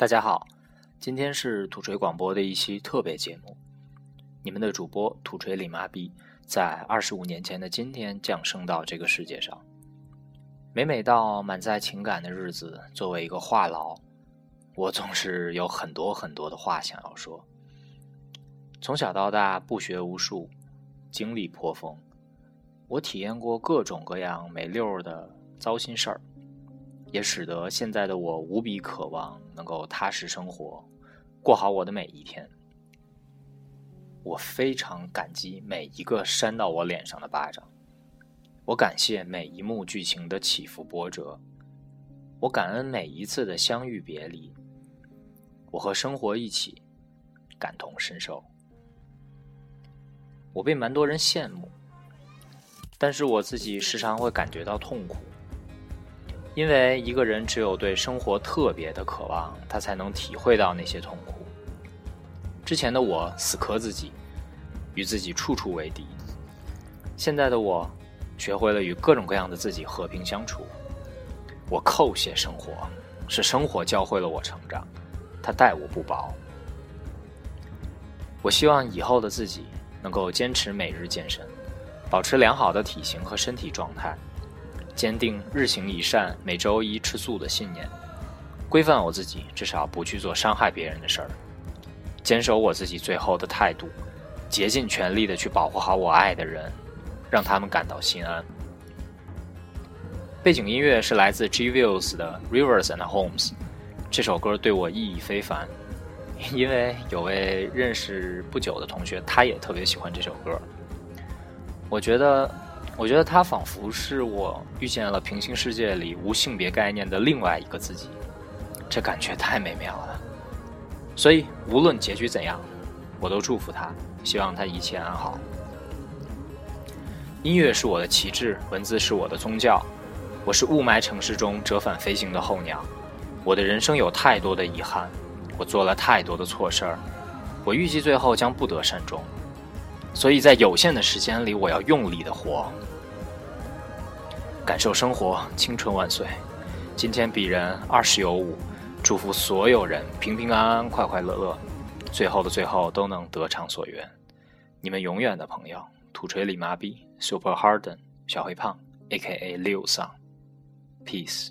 大家好，今天是土锤广播的一期特别节目。你们的主播土锤李麻痹，在二十五年前的今天降生到这个世界上。每每到满载情感的日子，作为一个话痨，我总是有很多很多的话想要说。从小到大不学无术，经历颇丰，我体验过各种各样没溜的糟心事儿。也使得现在的我无比渴望能够踏实生活，过好我的每一天。我非常感激每一个扇到我脸上的巴掌，我感谢每一幕剧情的起伏波折，我感恩每一次的相遇别离。我和生活一起感同身受，我被蛮多人羡慕，但是我自己时常会感觉到痛苦。因为一个人只有对生活特别的渴望，他才能体会到那些痛苦。之前的我死磕自己，与自己处处为敌；现在的我学会了与各种各样的自己和平相处。我叩谢生活，是生活教会了我成长，他待我不薄。我希望以后的自己能够坚持每日健身，保持良好的体型和身体状态。坚定日行一善、每周一吃素的信念，规范我自己，至少不去做伤害别人的事儿，坚守我自己最后的态度，竭尽全力的去保护好我爱的人，让他们感到心安。背景音乐是来自 G Views 的《Rivers and Homes》，这首歌对我意义非凡，因为有位认识不久的同学，他也特别喜欢这首歌。我觉得。我觉得他仿佛是我遇见了平行世界里无性别概念的另外一个自己，这感觉太美妙了。所以无论结局怎样，我都祝福他，希望他一切安好。音乐是我的旗帜，文字是我的宗教。我是雾霾城市中折返飞行的候鸟。我的人生有太多的遗憾，我做了太多的错事儿，我预计最后将不得善终。所以在有限的时间里，我要用力的活。感受生活，青春万岁！今天鄙人二十有五，祝福所有人平平安安、快快乐乐，最后的最后都能得偿所愿。你们永远的朋友，土锤李麻痹，Super Harden，小黑胖，A.K.A. 六桑，Peace。